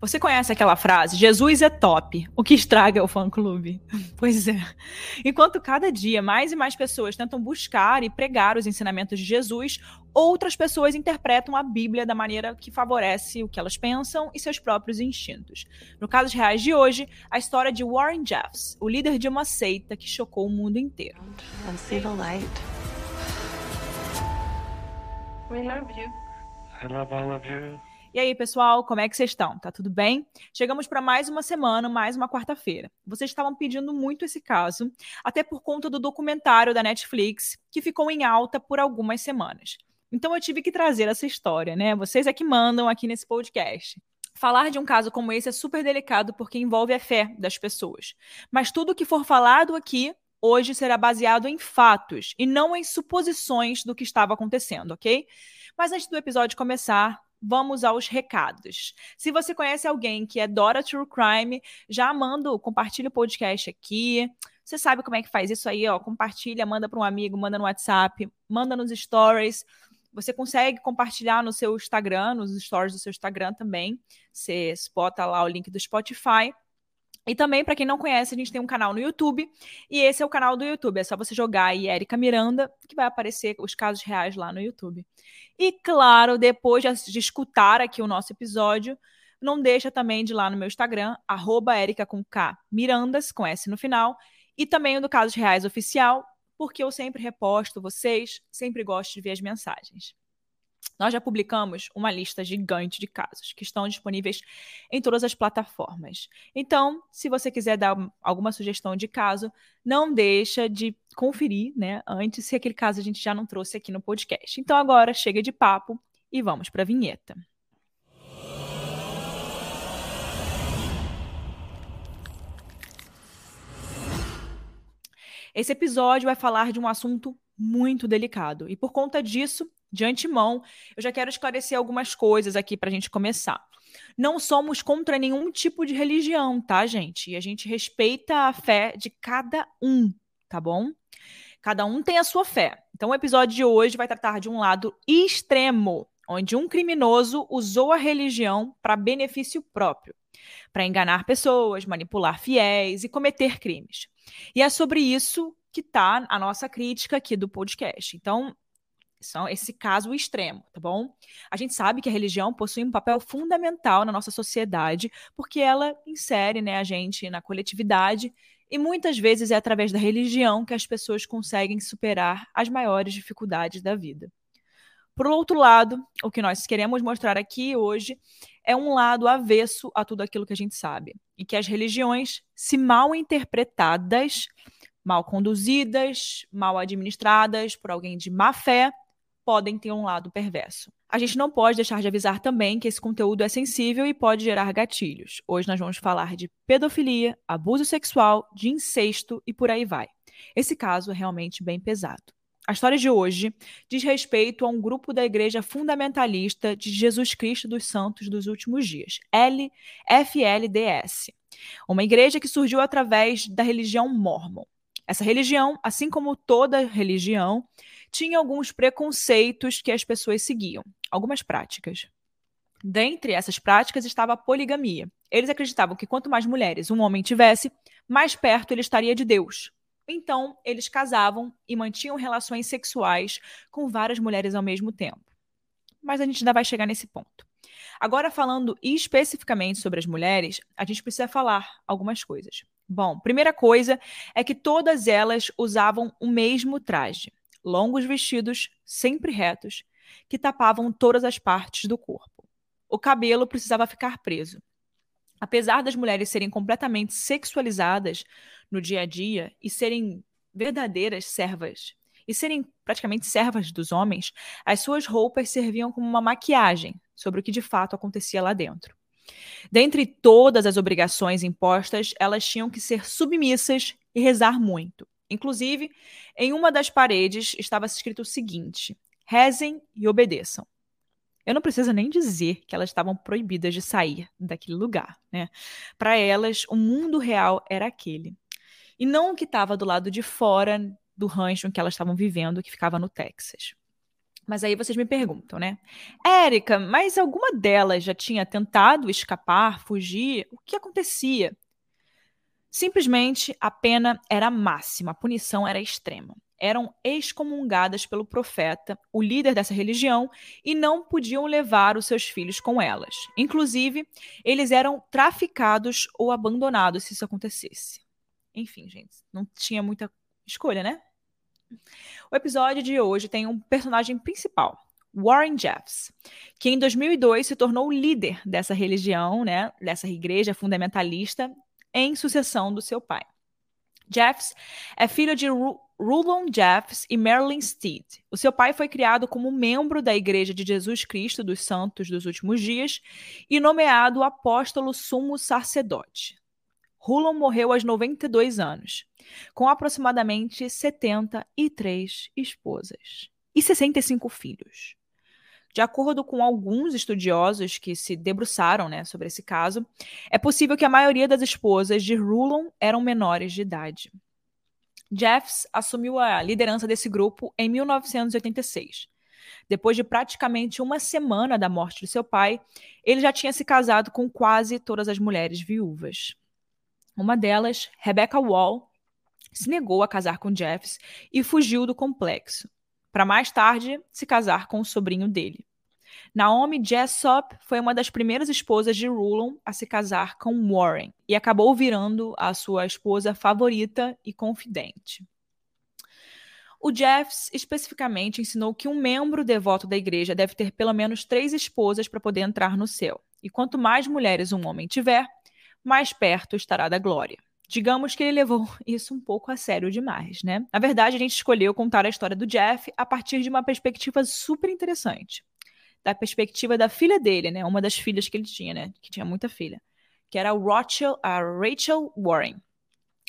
Você conhece aquela frase? Jesus é top, o que estraga é o fã-clube. Pois é. Enquanto cada dia mais e mais pessoas tentam buscar e pregar os ensinamentos de Jesus, outras pessoas interpretam a Bíblia da maneira que favorece o que elas pensam e seus próprios instintos. No caso reais de hoje, a história de Warren Jeffs, o líder de uma seita que chocou o mundo inteiro. We love you. I love all of you. E aí, pessoal, como é que vocês estão? Tá tudo bem? Chegamos para mais uma semana, mais uma quarta-feira. Vocês estavam pedindo muito esse caso, até por conta do documentário da Netflix, que ficou em alta por algumas semanas. Então eu tive que trazer essa história, né? Vocês é que mandam aqui nesse podcast. Falar de um caso como esse é super delicado porque envolve a fé das pessoas. Mas tudo que for falado aqui hoje será baseado em fatos e não em suposições do que estava acontecendo, ok? Mas antes do episódio começar, vamos aos recados. Se você conhece alguém que é Dora True Crime, já manda, compartilha o podcast aqui. Você sabe como é que faz isso aí, ó? Compartilha, manda para um amigo, manda no WhatsApp, manda nos stories. Você consegue compartilhar no seu Instagram, nos stories do seu Instagram também. Você bota lá o link do Spotify. E também, para quem não conhece, a gente tem um canal no YouTube. E esse é o canal do YouTube. É só você jogar aí Erika Miranda, que vai aparecer os casos reais lá no YouTube. E claro, depois de, escutar aqui o nosso episódio, não deixa também de ir lá no meu Instagram, arroba Erika com K Mirandas, com S no final, e também o do Casos Reais Oficial, porque eu sempre reposto vocês, sempre gosto de ver as mensagens. Nós já publicamos uma lista gigante de casos que estão disponíveis em todas as plataformas. Então, se você quiser dar alguma sugestão de caso, não deixa de conferir, né, antes se aquele caso a gente já não trouxe aqui no podcast. Então agora chega de papo e vamos para a vinheta. Esse episódio vai falar de um assunto muito delicado e por conta disso de antemão, eu já quero esclarecer algumas coisas aqui para a gente começar. Não somos contra nenhum tipo de religião, tá, gente? E a gente respeita a fé de cada um, tá bom? Cada um tem a sua fé. Então, o episódio de hoje vai tratar de um lado extremo, onde um criminoso usou a religião para benefício próprio, para enganar pessoas, manipular fiéis e cometer crimes. E é sobre isso que está a nossa crítica aqui do podcast. Então, são esse caso extremo, tá bom? A gente sabe que a religião possui um papel fundamental na nossa sociedade, porque ela insere né, a gente na coletividade e muitas vezes é através da religião que as pessoas conseguem superar as maiores dificuldades da vida. Por outro lado, o que nós queremos mostrar aqui hoje é um lado avesso a tudo aquilo que a gente sabe, e que as religiões, se mal interpretadas, mal conduzidas, mal administradas por alguém de má fé, podem ter um lado perverso. A gente não pode deixar de avisar também que esse conteúdo é sensível e pode gerar gatilhos. Hoje nós vamos falar de pedofilia, abuso sexual, de incesto e por aí vai. Esse caso é realmente bem pesado. A história de hoje diz respeito a um grupo da Igreja Fundamentalista de Jesus Cristo dos Santos dos Últimos Dias, LFLDS, uma igreja que surgiu através da religião mormon. Essa religião, assim como toda religião, tinha alguns preconceitos que as pessoas seguiam, algumas práticas. Dentre essas práticas estava a poligamia. Eles acreditavam que quanto mais mulheres um homem tivesse, mais perto ele estaria de Deus. Então, eles casavam e mantinham relações sexuais com várias mulheres ao mesmo tempo. Mas a gente ainda vai chegar nesse ponto. Agora, falando especificamente sobre as mulheres, a gente precisa falar algumas coisas. Bom, primeira coisa é que todas elas usavam o mesmo traje longos vestidos, sempre retos, que tapavam todas as partes do corpo. O cabelo precisava ficar preso. Apesar das mulheres serem completamente sexualizadas no dia a dia e serem verdadeiras servas, e serem praticamente servas dos homens, as suas roupas serviam como uma maquiagem sobre o que de fato acontecia lá dentro. Dentre todas as obrigações impostas, elas tinham que ser submissas e rezar muito. Inclusive, em uma das paredes estava escrito o seguinte: rezem e obedeçam. Eu não preciso nem dizer que elas estavam proibidas de sair daquele lugar, né? Para elas, o mundo real era aquele. E não o que estava do lado de fora do rancho em que elas estavam vivendo, que ficava no Texas. Mas aí vocês me perguntam, né? Érica, mas alguma delas já tinha tentado escapar, fugir? O que acontecia? Simplesmente a pena era máxima, a punição era extrema. Eram excomungadas pelo profeta, o líder dessa religião, e não podiam levar os seus filhos com elas. Inclusive, eles eram traficados ou abandonados se isso acontecesse. Enfim, gente, não tinha muita escolha, né? O episódio de hoje tem um personagem principal, Warren Jeffs, que em 2002 se tornou líder dessa religião, né, dessa igreja fundamentalista, em sucessão do seu pai. Jeffs é filho de Ru Rulon Jeffs e Marilyn Steed. O seu pai foi criado como membro da Igreja de Jesus Cristo dos Santos dos Últimos Dias e nomeado apóstolo sumo sacerdote. Rulon morreu aos 92 anos, com aproximadamente 73 esposas e 65 filhos. De acordo com alguns estudiosos que se debruçaram né, sobre esse caso, é possível que a maioria das esposas de Rulon eram menores de idade. Jeffs assumiu a liderança desse grupo em 1986. Depois de praticamente uma semana da morte de seu pai, ele já tinha se casado com quase todas as mulheres viúvas. Uma delas, Rebecca Wall, se negou a casar com Jeffs e fugiu do complexo, para mais tarde se casar com o sobrinho dele. Naomi Jessop foi uma das primeiras esposas de Rulon a se casar com Warren e acabou virando a sua esposa favorita e confidente. O Jeffs especificamente ensinou que um membro devoto da igreja deve ter pelo menos três esposas para poder entrar no céu. E quanto mais mulheres um homem tiver, mais perto estará da glória. Digamos que ele levou isso um pouco a sério demais, né? Na verdade, a gente escolheu contar a história do Jeff a partir de uma perspectiva super interessante. Da perspectiva da filha dele, né? Uma das filhas que ele tinha, né? Que tinha muita filha. Que era Rachel, a Rachel Warren.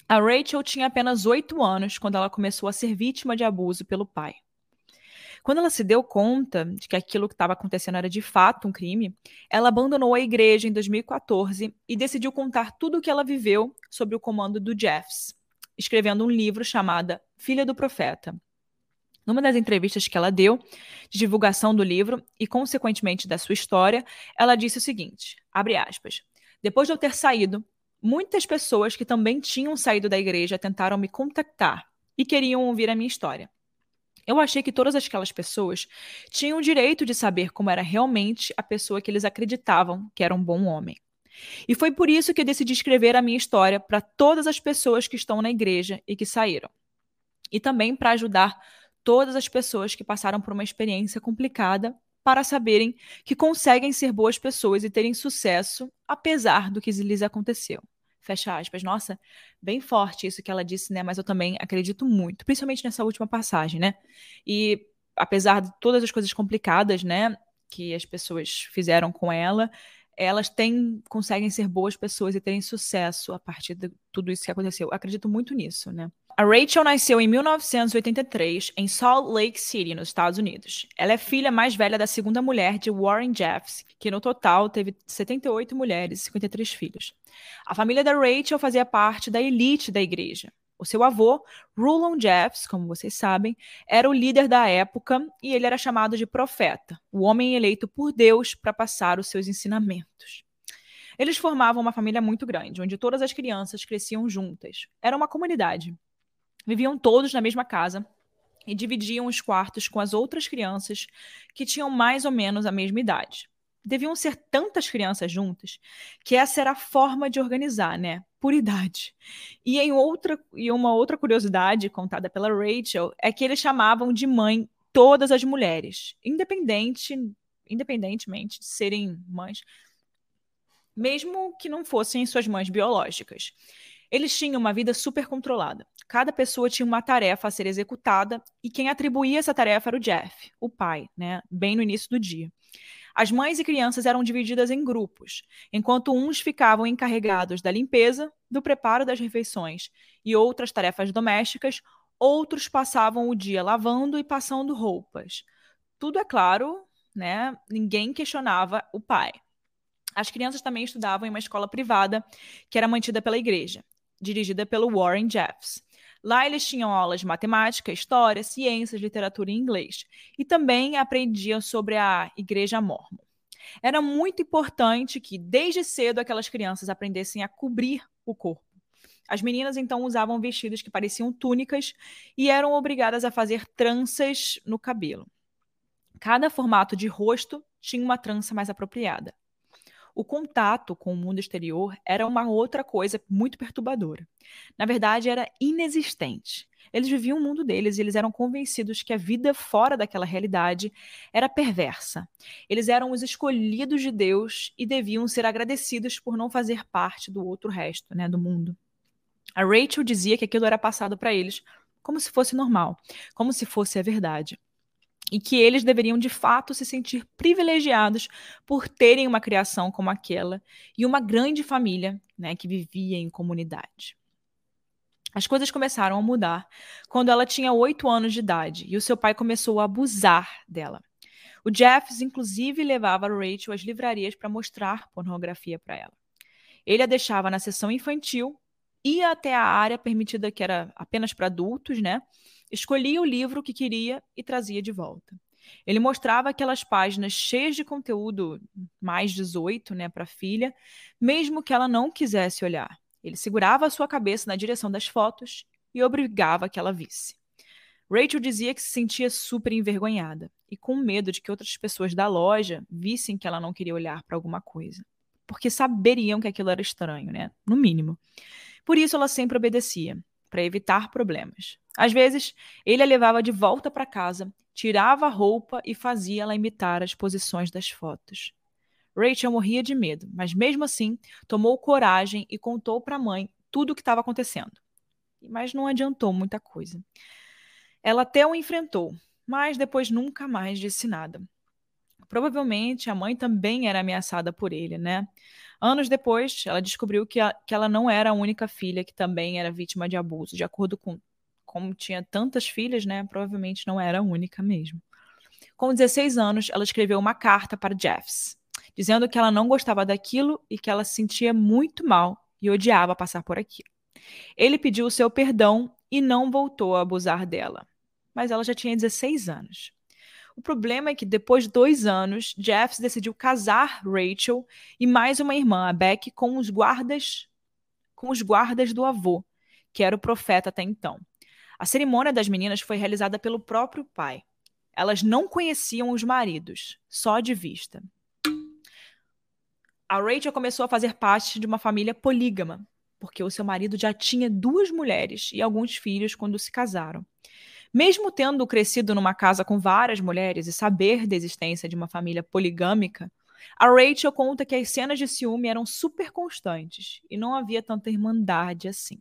A Rachel tinha apenas oito anos quando ela começou a ser vítima de abuso pelo pai. Quando ela se deu conta de que aquilo que estava acontecendo era de fato um crime, ela abandonou a igreja em 2014 e decidiu contar tudo o que ela viveu sob o comando do Jeffs, escrevendo um livro chamado Filha do Profeta. Numa das entrevistas que ela deu, de divulgação do livro e, consequentemente, da sua história, ela disse o seguinte: aspas. Depois de eu ter saído, muitas pessoas que também tinham saído da igreja tentaram me contactar e queriam ouvir a minha história. Eu achei que todas aquelas pessoas tinham o direito de saber como era realmente a pessoa que eles acreditavam que era um bom homem. E foi por isso que eu decidi escrever a minha história para todas as pessoas que estão na igreja e que saíram. E também para ajudar todas as pessoas que passaram por uma experiência complicada para saberem que conseguem ser boas pessoas e terem sucesso apesar do que lhes aconteceu. Fecha aspas. Nossa, bem forte isso que ela disse, né? Mas eu também acredito muito, principalmente nessa última passagem, né? E apesar de todas as coisas complicadas, né, que as pessoas fizeram com ela, elas têm, conseguem ser boas pessoas e terem sucesso a partir de tudo isso que aconteceu. Eu acredito muito nisso, né? A Rachel nasceu em 1983 em Salt Lake City, nos Estados Unidos. Ela é filha mais velha da segunda mulher de Warren Jeffs, que no total teve 78 mulheres e 53 filhos. A família da Rachel fazia parte da elite da igreja. O seu avô, Rulon Jeffs, como vocês sabem, era o líder da época e ele era chamado de profeta, o homem eleito por Deus para passar os seus ensinamentos. Eles formavam uma família muito grande, onde todas as crianças cresciam juntas. Era uma comunidade. Viviam todos na mesma casa e dividiam os quartos com as outras crianças que tinham mais ou menos a mesma idade. Deviam ser tantas crianças juntas que essa era a forma de organizar, né? Por idade. E em outra e uma outra curiosidade contada pela Rachel é que eles chamavam de mãe todas as mulheres, independente independentemente de serem mães, mesmo que não fossem suas mães biológicas. Eles tinham uma vida super controlada. Cada pessoa tinha uma tarefa a ser executada e quem atribuía essa tarefa era o Jeff, o pai, né? Bem no início do dia. As mães e crianças eram divididas em grupos, enquanto uns ficavam encarregados da limpeza, do preparo das refeições e outras tarefas domésticas, outros passavam o dia lavando e passando roupas. Tudo é claro, né? Ninguém questionava o pai. As crianças também estudavam em uma escola privada que era mantida pela igreja dirigida pelo Warren Jeffs. Lá eles tinham aulas de matemática, história, ciências, literatura e inglês. E também aprendiam sobre a Igreja Mormon. Era muito importante que, desde cedo, aquelas crianças aprendessem a cobrir o corpo. As meninas então usavam vestidos que pareciam túnicas e eram obrigadas a fazer tranças no cabelo. Cada formato de rosto tinha uma trança mais apropriada. O contato com o mundo exterior era uma outra coisa muito perturbadora. Na verdade, era inexistente. Eles viviam o mundo deles e eles eram convencidos que a vida fora daquela realidade era perversa. Eles eram os escolhidos de Deus e deviam ser agradecidos por não fazer parte do outro resto, né, do mundo. A Rachel dizia que aquilo era passado para eles como se fosse normal, como se fosse a verdade e que eles deveriam de fato se sentir privilegiados por terem uma criação como aquela e uma grande família né, que vivia em comunidade. As coisas começaram a mudar quando ela tinha oito anos de idade e o seu pai começou a abusar dela. O Jeffs, inclusive, levava Rachel às livrarias para mostrar pornografia para ela. Ele a deixava na sessão infantil, ia até a área permitida que era apenas para adultos, né? Escolhia o livro que queria e trazia de volta. Ele mostrava aquelas páginas cheias de conteúdo mais 18, né, para a filha, mesmo que ela não quisesse olhar. Ele segurava a sua cabeça na direção das fotos e obrigava que ela visse. Rachel dizia que se sentia super envergonhada e com medo de que outras pessoas da loja vissem que ela não queria olhar para alguma coisa, porque saberiam que aquilo era estranho, né? No mínimo. Por isso ela sempre obedecia, para evitar problemas. Às vezes, ele a levava de volta para casa, tirava a roupa e fazia ela imitar as posições das fotos. Rachel morria de medo, mas mesmo assim tomou coragem e contou para a mãe tudo o que estava acontecendo. Mas não adiantou muita coisa. Ela até o enfrentou, mas depois nunca mais disse nada. Provavelmente a mãe também era ameaçada por ele, né? Anos depois, ela descobriu que, a, que ela não era a única filha que também era vítima de abuso. De acordo com como tinha tantas filhas, né? Provavelmente não era a única mesmo. Com 16 anos, ela escreveu uma carta para Jeffs, dizendo que ela não gostava daquilo e que ela se sentia muito mal e odiava passar por aquilo. Ele pediu o seu perdão e não voltou a abusar dela. Mas ela já tinha 16 anos. O problema é que depois de dois anos, Jeffs decidiu casar Rachel e mais uma irmã, a Beck, com os guardas com os guardas do avô, que era o profeta até então. A cerimônia das meninas foi realizada pelo próprio pai. Elas não conheciam os maridos, só de vista. A Rachel começou a fazer parte de uma família polígama, porque o seu marido já tinha duas mulheres e alguns filhos quando se casaram. Mesmo tendo crescido numa casa com várias mulheres e saber da existência de uma família poligâmica, a Rachel conta que as cenas de ciúme eram super constantes e não havia tanta irmandade assim.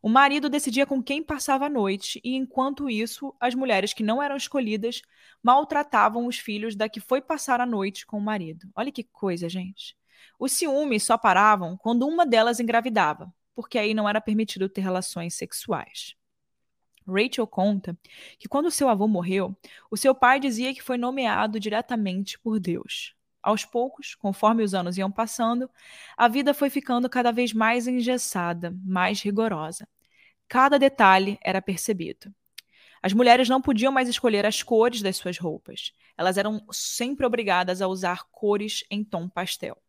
O marido decidia com quem passava a noite, e enquanto isso, as mulheres que não eram escolhidas maltratavam os filhos da que foi passar a noite com o marido. Olha que coisa, gente. Os ciúmes só paravam quando uma delas engravidava, porque aí não era permitido ter relações sexuais. Rachel conta que quando seu avô morreu, o seu pai dizia que foi nomeado diretamente por Deus. Aos poucos, conforme os anos iam passando, a vida foi ficando cada vez mais engessada, mais rigorosa. Cada detalhe era percebido. As mulheres não podiam mais escolher as cores das suas roupas. Elas eram sempre obrigadas a usar cores em tom pastel.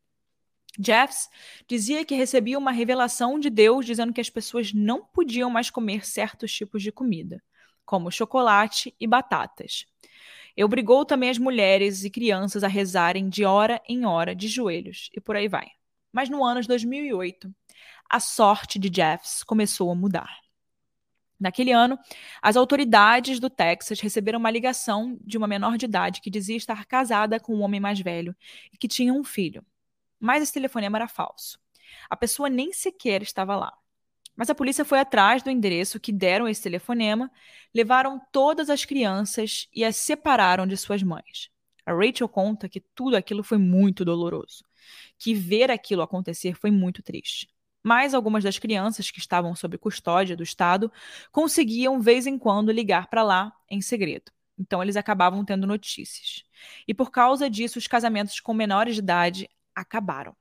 Jeffs dizia que recebia uma revelação de Deus dizendo que as pessoas não podiam mais comer certos tipos de comida, como chocolate e batatas. E obrigou também as mulheres e crianças a rezarem de hora em hora, de joelhos, e por aí vai. Mas no ano de 2008, a sorte de Jeffs começou a mudar. Naquele ano, as autoridades do Texas receberam uma ligação de uma menor de idade que dizia estar casada com um homem mais velho e que tinha um filho mas esse telefonema era falso. A pessoa nem sequer estava lá. Mas a polícia foi atrás do endereço que deram esse telefonema, levaram todas as crianças e as separaram de suas mães. A Rachel conta que tudo aquilo foi muito doloroso, que ver aquilo acontecer foi muito triste. Mas algumas das crianças que estavam sob custódia do Estado conseguiam, vez em quando, ligar para lá em segredo. Então, eles acabavam tendo notícias. E por causa disso, os casamentos com menores de idade acabaram.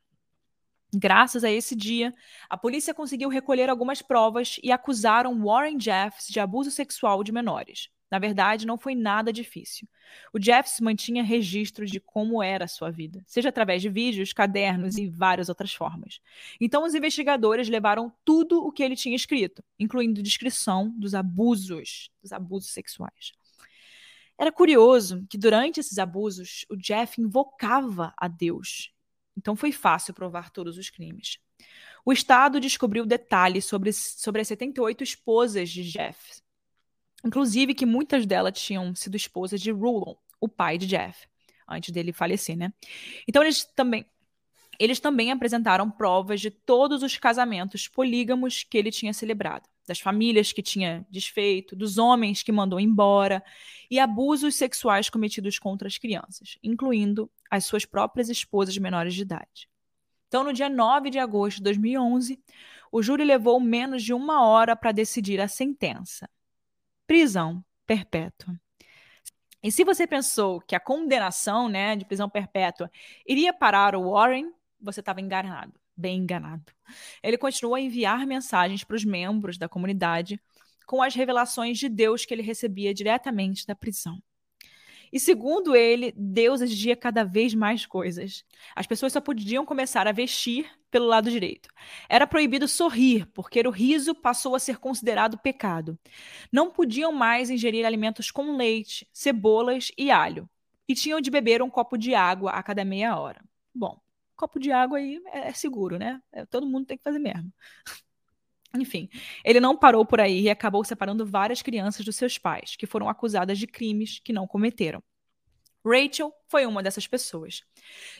Graças a esse dia, a polícia conseguiu recolher algumas provas e acusaram Warren Jeffs de abuso sexual de menores. Na verdade, não foi nada difícil. O Jeffs mantinha registros de como era a sua vida, seja através de vídeos, cadernos e várias outras formas. Então, os investigadores levaram tudo o que ele tinha escrito, incluindo descrição dos abusos, dos abusos sexuais. Era curioso que durante esses abusos, o Jeff invocava a Deus então foi fácil provar todos os crimes. O Estado descobriu detalhes sobre, sobre as 78 esposas de Jeff, inclusive que muitas delas tinham sido esposas de Rulon, o pai de Jeff, antes dele falecer, né? Então eles também eles também apresentaram provas de todos os casamentos polígamos que ele tinha celebrado, das famílias que tinha desfeito, dos homens que mandou embora e abusos sexuais cometidos contra as crianças, incluindo as suas próprias esposas menores de idade. Então, no dia 9 de agosto de 2011, o júri levou menos de uma hora para decidir a sentença: prisão perpétua. E se você pensou que a condenação né, de prisão perpétua iria parar o Warren, você estava enganado, bem enganado. Ele continuou a enviar mensagens para os membros da comunidade com as revelações de Deus que ele recebia diretamente da prisão. E segundo ele, Deus exigia cada vez mais coisas. As pessoas só podiam começar a vestir pelo lado direito. Era proibido sorrir, porque o riso passou a ser considerado pecado. Não podiam mais ingerir alimentos com leite, cebolas e alho. E tinham de beber um copo de água a cada meia hora. Bom, copo de água aí é, é seguro, né? É, todo mundo tem que fazer mesmo. Enfim, ele não parou por aí e acabou separando várias crianças dos seus pais, que foram acusadas de crimes que não cometeram. Rachel foi uma dessas pessoas.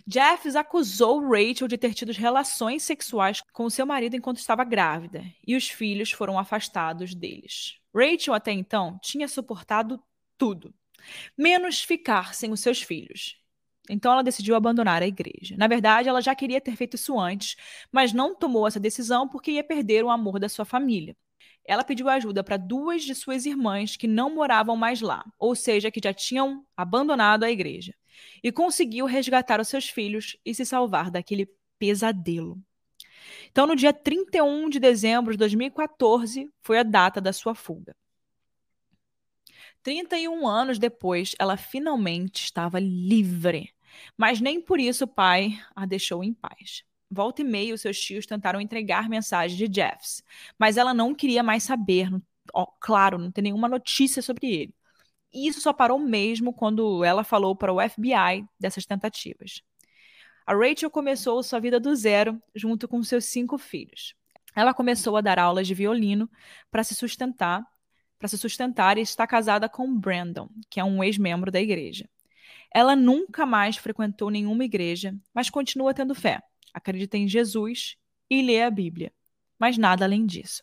Jeffs acusou Rachel de ter tido relações sexuais com seu marido enquanto estava grávida, e os filhos foram afastados deles. Rachel, até então, tinha suportado tudo, menos ficar sem os seus filhos. Então ela decidiu abandonar a igreja. Na verdade, ela já queria ter feito isso antes, mas não tomou essa decisão porque ia perder o amor da sua família. Ela pediu ajuda para duas de suas irmãs que não moravam mais lá, ou seja, que já tinham abandonado a igreja, e conseguiu resgatar os seus filhos e se salvar daquele pesadelo. Então, no dia 31 de dezembro de 2014, foi a data da sua fuga. 31 anos depois, ela finalmente estava livre. Mas nem por isso o pai a deixou em paz. Volta e meia, seus tios tentaram entregar mensagem de Jeffs, mas ela não queria mais saber, ó, claro, não tem nenhuma notícia sobre ele. E isso só parou mesmo quando ela falou para o FBI dessas tentativas. A Rachel começou sua vida do zero junto com seus cinco filhos. Ela começou a dar aulas de violino para se sustentar para se sustentar e está casada com Brandon, que é um ex-membro da igreja. Ela nunca mais frequentou nenhuma igreja, mas continua tendo fé, acredita em Jesus e lê a Bíblia. Mas nada além disso.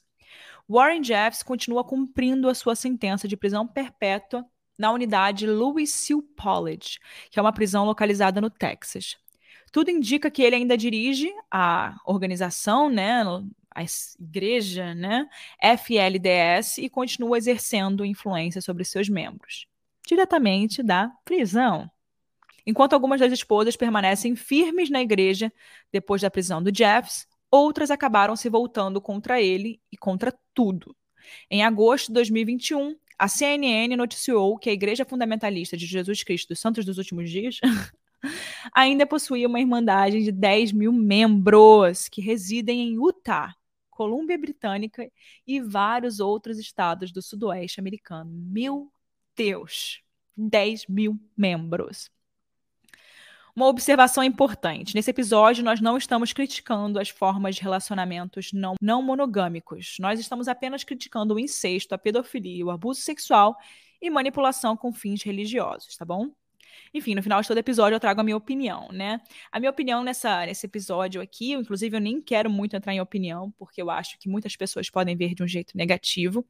Warren Jeffs continua cumprindo a sua sentença de prisão perpétua na unidade Louis Seal College, que é uma prisão localizada no Texas. Tudo indica que ele ainda dirige a organização, né, a igreja, né, FLDS, e continua exercendo influência sobre seus membros, diretamente da prisão. Enquanto algumas das esposas permanecem firmes na igreja depois da prisão do Jeffs, outras acabaram se voltando contra ele e contra tudo. Em agosto de 2021, a CNN noticiou que a Igreja Fundamentalista de Jesus Cristo dos Santos dos Últimos Dias ainda possuía uma irmandade de 10 mil membros que residem em Utah, Colômbia Britânica e vários outros estados do sudoeste americano. Meu Deus! 10 mil membros. Uma observação importante: nesse episódio, nós não estamos criticando as formas de relacionamentos não, não monogâmicos. Nós estamos apenas criticando o incesto, a pedofilia, o abuso sexual e manipulação com fins religiosos, tá bom? Enfim, no final de todo episódio eu trago a minha opinião, né? A minha opinião nessa, nesse episódio aqui, inclusive eu nem quero muito entrar em opinião, porque eu acho que muitas pessoas podem ver de um jeito negativo,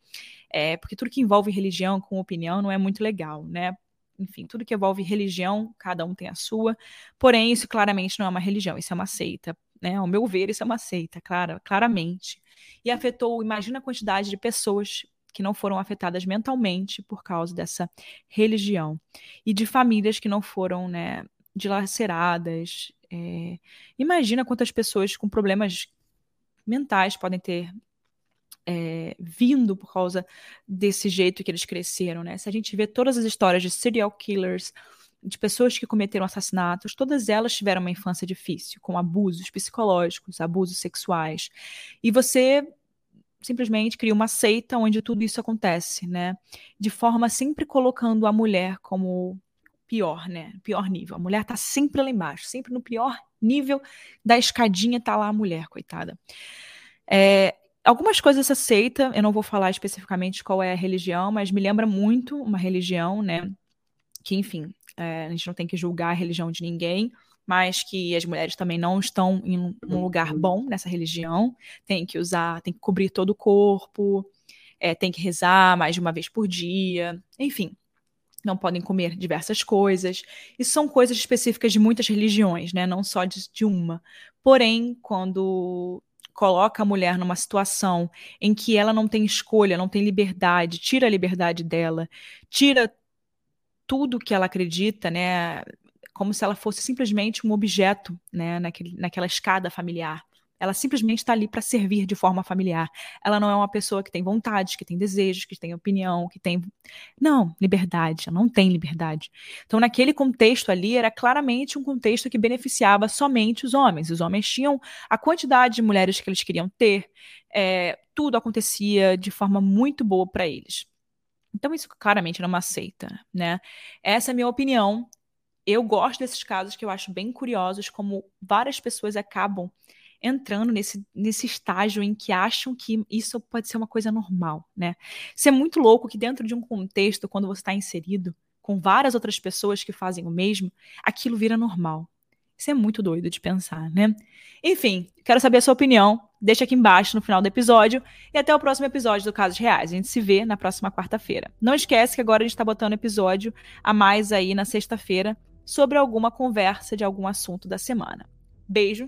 é, porque tudo que envolve religião com opinião não é muito legal, né? Enfim, tudo que envolve religião, cada um tem a sua, porém isso claramente não é uma religião, isso é uma seita, né? Ao meu ver, isso é uma seita, clara, claramente. E afetou, imagina a quantidade de pessoas que não foram afetadas mentalmente por causa dessa religião e de famílias que não foram né, dilaceradas É, imagina quantas pessoas com problemas mentais podem ter é, vindo por causa desse jeito que eles cresceram, né? Se a gente vê todas as histórias de serial killers, de pessoas que cometeram assassinatos, todas elas tiveram uma infância difícil, com abusos psicológicos, abusos sexuais. E você simplesmente cria uma seita onde tudo isso acontece, né? De forma sempre colocando a mulher como pior, né? Pior nível. A mulher tá sempre lá embaixo, sempre no pior nível da escadinha tá lá a mulher, coitada. É, algumas coisas dessa seita, eu não vou falar especificamente qual é a religião, mas me lembra muito uma religião, né? Que, enfim, é, a gente não tem que julgar a religião de ninguém, mas que as mulheres também não estão em um lugar bom nessa religião, tem que usar, tem que cobrir todo o corpo, é, tem que rezar mais de uma vez por dia, enfim, não podem comer diversas coisas. Isso são coisas específicas de muitas religiões, né? Não só de, de uma. Porém, quando coloca a mulher numa situação em que ela não tem escolha, não tem liberdade, tira a liberdade dela, tira tudo que ela acredita, né? Como se ela fosse simplesmente um objeto, né? Naquele, naquela escada familiar. Ela simplesmente está ali para servir de forma familiar. Ela não é uma pessoa que tem vontades, que tem desejos, que tem opinião, que tem. Não, liberdade. Ela não tem liberdade. Então, naquele contexto ali, era claramente um contexto que beneficiava somente os homens. Os homens tinham a quantidade de mulheres que eles queriam ter, é, tudo acontecia de forma muito boa para eles. Então, isso claramente não aceita, né? Essa é a minha opinião. Eu gosto desses casos que eu acho bem curiosos, como várias pessoas acabam entrando nesse, nesse estágio em que acham que isso pode ser uma coisa normal, né? Isso é muito louco que dentro de um contexto, quando você está inserido com várias outras pessoas que fazem o mesmo, aquilo vira normal. Isso é muito doido de pensar, né? Enfim, quero saber a sua opinião. Deixa aqui embaixo no final do episódio. E até o próximo episódio do Casos Reais. A gente se vê na próxima quarta-feira. Não esquece que agora a gente está botando episódio a mais aí na sexta-feira sobre alguma conversa de algum assunto da semana. Beijo,